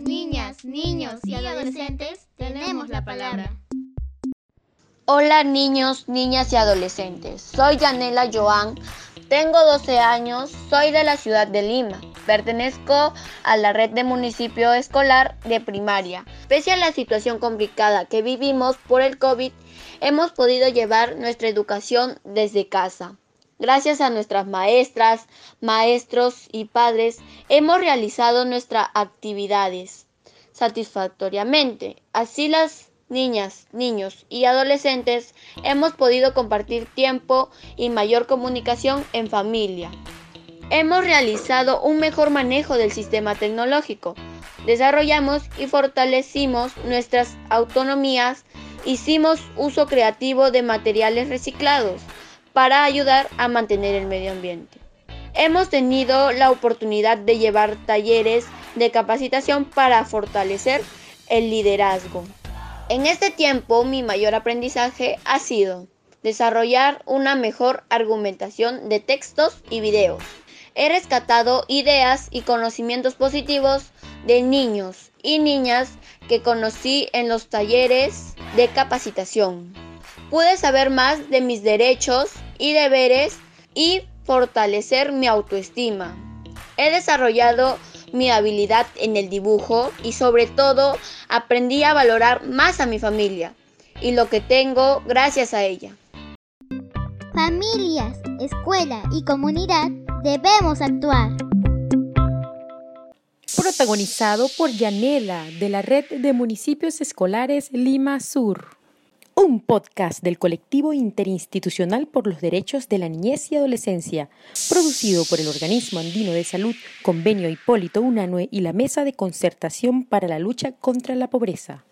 Niñas, niños y adolescentes tenemos la palabra. Hola niños, niñas y adolescentes. Soy Yanela Joan, tengo 12 años, soy de la ciudad de Lima. Pertenezco a la red de municipio escolar de primaria. Pese a la situación complicada que vivimos por el COVID, hemos podido llevar nuestra educación desde casa. Gracias a nuestras maestras, maestros y padres, hemos realizado nuestras actividades satisfactoriamente. Así las niñas, niños y adolescentes hemos podido compartir tiempo y mayor comunicación en familia. Hemos realizado un mejor manejo del sistema tecnológico. Desarrollamos y fortalecimos nuestras autonomías. Hicimos uso creativo de materiales reciclados para ayudar a mantener el medio ambiente. Hemos tenido la oportunidad de llevar talleres de capacitación para fortalecer el liderazgo. En este tiempo mi mayor aprendizaje ha sido desarrollar una mejor argumentación de textos y videos. He rescatado ideas y conocimientos positivos de niños y niñas que conocí en los talleres de capacitación. Pude saber más de mis derechos y deberes y fortalecer mi autoestima. He desarrollado mi habilidad en el dibujo y sobre todo aprendí a valorar más a mi familia y lo que tengo gracias a ella. Familias, escuela y comunidad debemos actuar. Protagonizado por Yanela de la Red de Municipios Escolares Lima Sur un podcast del colectivo interinstitucional por los derechos de la niñez y adolescencia, producido por el Organismo Andino de Salud, Convenio Hipólito Unanue y la Mesa de Concertación para la Lucha contra la Pobreza.